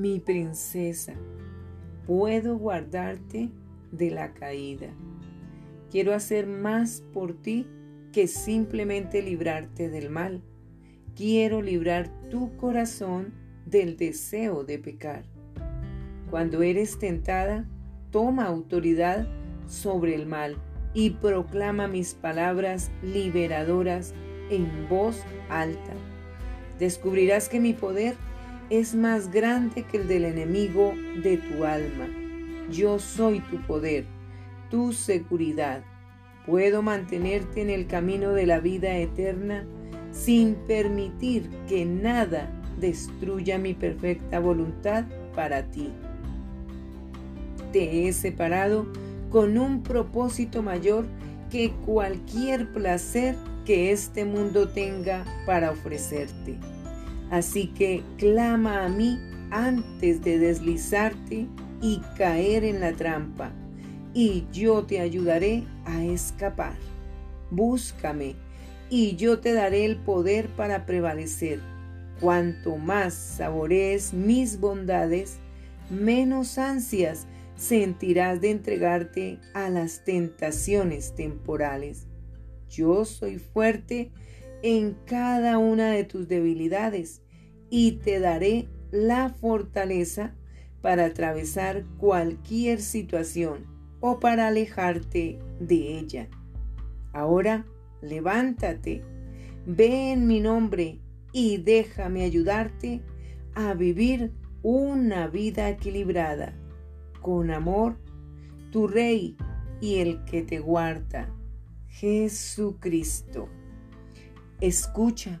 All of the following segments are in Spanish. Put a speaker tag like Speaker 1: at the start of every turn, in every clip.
Speaker 1: mi princesa, puedo guardarte de la caída. Quiero hacer más por ti que simplemente librarte del mal. Quiero librar tu corazón del deseo de pecar. Cuando eres tentada, toma autoridad sobre el mal y proclama mis palabras liberadoras en voz alta. Descubrirás que mi poder es más grande que el del enemigo de tu alma. Yo soy tu poder, tu seguridad. Puedo mantenerte en el camino de la vida eterna sin permitir que nada destruya mi perfecta voluntad para ti. Te he separado con un propósito mayor que cualquier placer que este mundo tenga para ofrecerte. Así que clama a mí antes de deslizarte y caer en la trampa, y yo te ayudaré a escapar. Búscame, y yo te daré el poder para prevalecer. Cuanto más saborees mis bondades, menos ansias sentirás de entregarte a las tentaciones temporales. Yo soy fuerte en cada una de tus debilidades y te daré la fortaleza para atravesar cualquier situación o para alejarte de ella. Ahora levántate, ve en mi nombre y déjame ayudarte a vivir una vida equilibrada con amor, tu Rey y el que te guarda, Jesucristo. Escucha,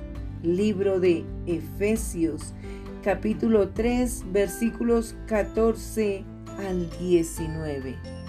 Speaker 1: Libro de Efesios capítulo 3 versículos 14 al 19.